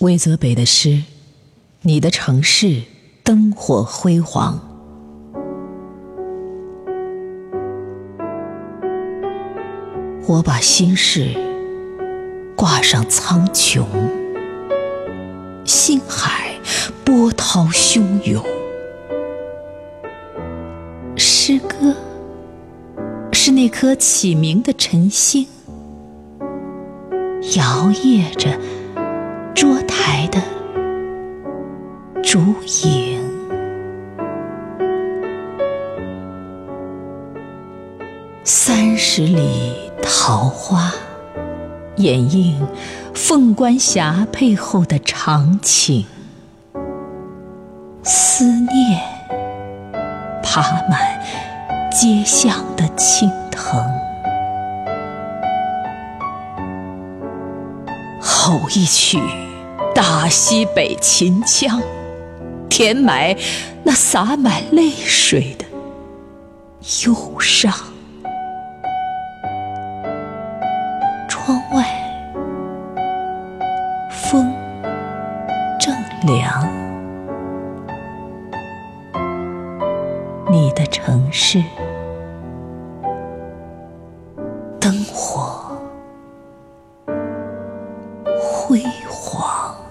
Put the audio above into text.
魏泽北的诗：你的城市灯火辉煌，我把心事挂上苍穹，星海波涛汹涌，诗歌是那颗启明的晨星，摇曳着。的烛影，三十里桃花，掩映凤冠霞帔后的长情。思念爬满街巷的青藤，吼一曲。大西北秦腔，填埋那洒满泪水的忧伤。窗外风正凉，你的城市。辉煌。